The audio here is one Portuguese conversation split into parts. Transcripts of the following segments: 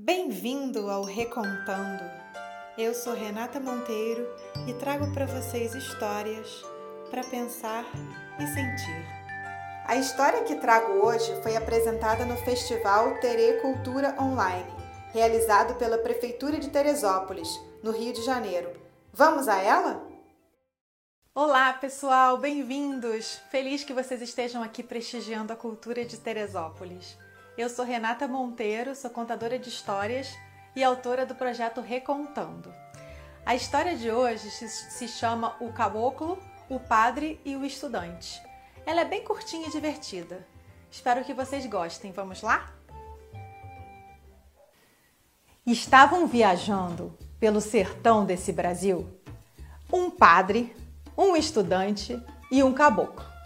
Bem-vindo ao Recontando. Eu sou Renata Monteiro e trago para vocês histórias para pensar e sentir. A história que trago hoje foi apresentada no Festival Terê Cultura Online, realizado pela Prefeitura de Teresópolis, no Rio de Janeiro. Vamos a ela? Olá, pessoal, bem-vindos! Feliz que vocês estejam aqui prestigiando a cultura de Teresópolis. Eu sou Renata Monteiro, sou contadora de histórias e autora do projeto Recontando. A história de hoje se chama O Caboclo, o Padre e o Estudante. Ela é bem curtinha e divertida. Espero que vocês gostem. Vamos lá? Estavam viajando pelo sertão desse Brasil um padre, um estudante e um caboclo.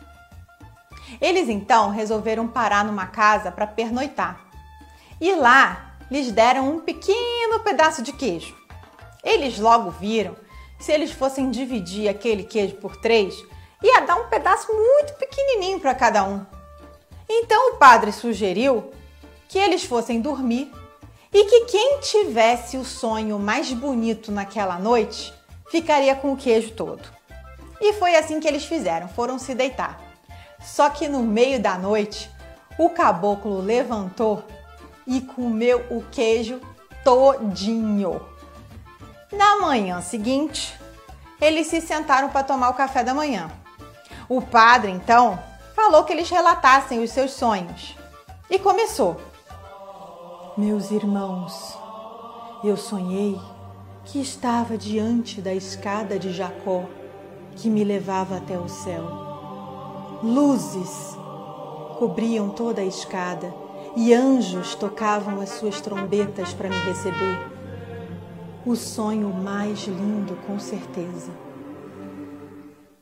Eles então resolveram parar numa casa para pernoitar. E lá lhes deram um pequeno pedaço de queijo. Eles logo viram que se eles fossem dividir aquele queijo por três, ia dar um pedaço muito pequenininho para cada um. Então o padre sugeriu que eles fossem dormir e que quem tivesse o sonho mais bonito naquela noite ficaria com o queijo todo. E foi assim que eles fizeram, foram se deitar. Só que no meio da noite, o caboclo levantou e comeu o queijo todinho. Na manhã seguinte, eles se sentaram para tomar o café da manhã. O padre, então, falou que eles relatassem os seus sonhos. E começou: Meus irmãos, eu sonhei que estava diante da escada de Jacó que me levava até o céu. Luzes cobriam toda a escada e anjos tocavam as suas trombetas para me receber. O sonho mais lindo, com certeza.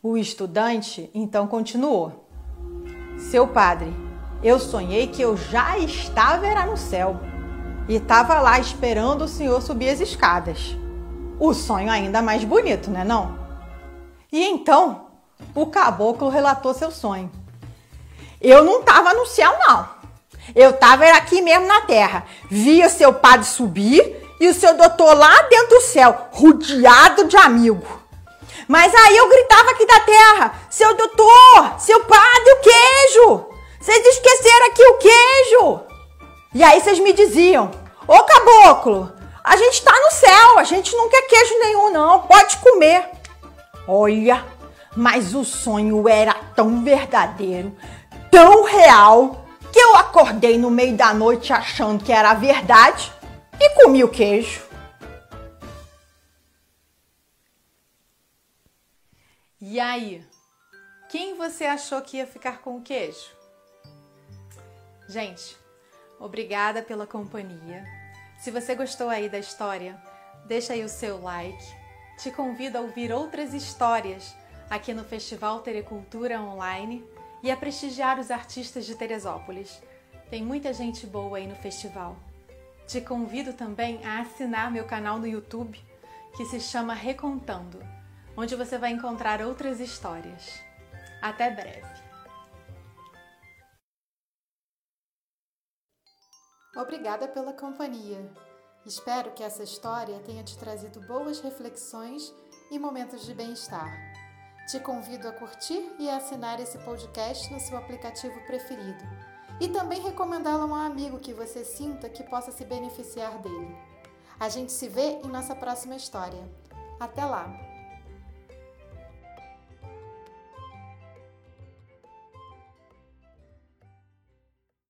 O estudante então continuou: Seu padre, eu sonhei que eu já estava era no céu e estava lá esperando o senhor subir as escadas. O sonho ainda mais bonito, né não? E então o caboclo relatou seu sonho. Eu não estava no céu, não. Eu estava aqui mesmo na terra. Via seu padre subir e o seu doutor lá dentro do céu, rodeado de amigo. Mas aí eu gritava aqui da terra: Seu doutor, seu padre, o queijo! Vocês esqueceram aqui o queijo! E aí vocês me diziam: Ô caboclo, a gente está no céu, a gente não quer queijo nenhum, não, pode comer. Olha, mas o sonho era tão verdadeiro, tão real, que eu acordei no meio da noite achando que era verdade e comi o queijo. E aí, quem você achou que ia ficar com o queijo? Gente, obrigada pela companhia. Se você gostou aí da história, deixa aí o seu like. Te convido a ouvir outras histórias aqui no Festival Terecultura Online e a prestigiar os artistas de Teresópolis. Tem muita gente boa aí no festival. Te convido também a assinar meu canal no YouTube, que se chama Recontando, onde você vai encontrar outras histórias. Até breve! Obrigada pela companhia. Espero que essa história tenha te trazido boas reflexões e momentos de bem-estar. Te convido a curtir e a assinar esse podcast no seu aplicativo preferido e também recomendá-lo a um amigo que você sinta que possa se beneficiar dele. A gente se vê em nossa próxima história. Até lá!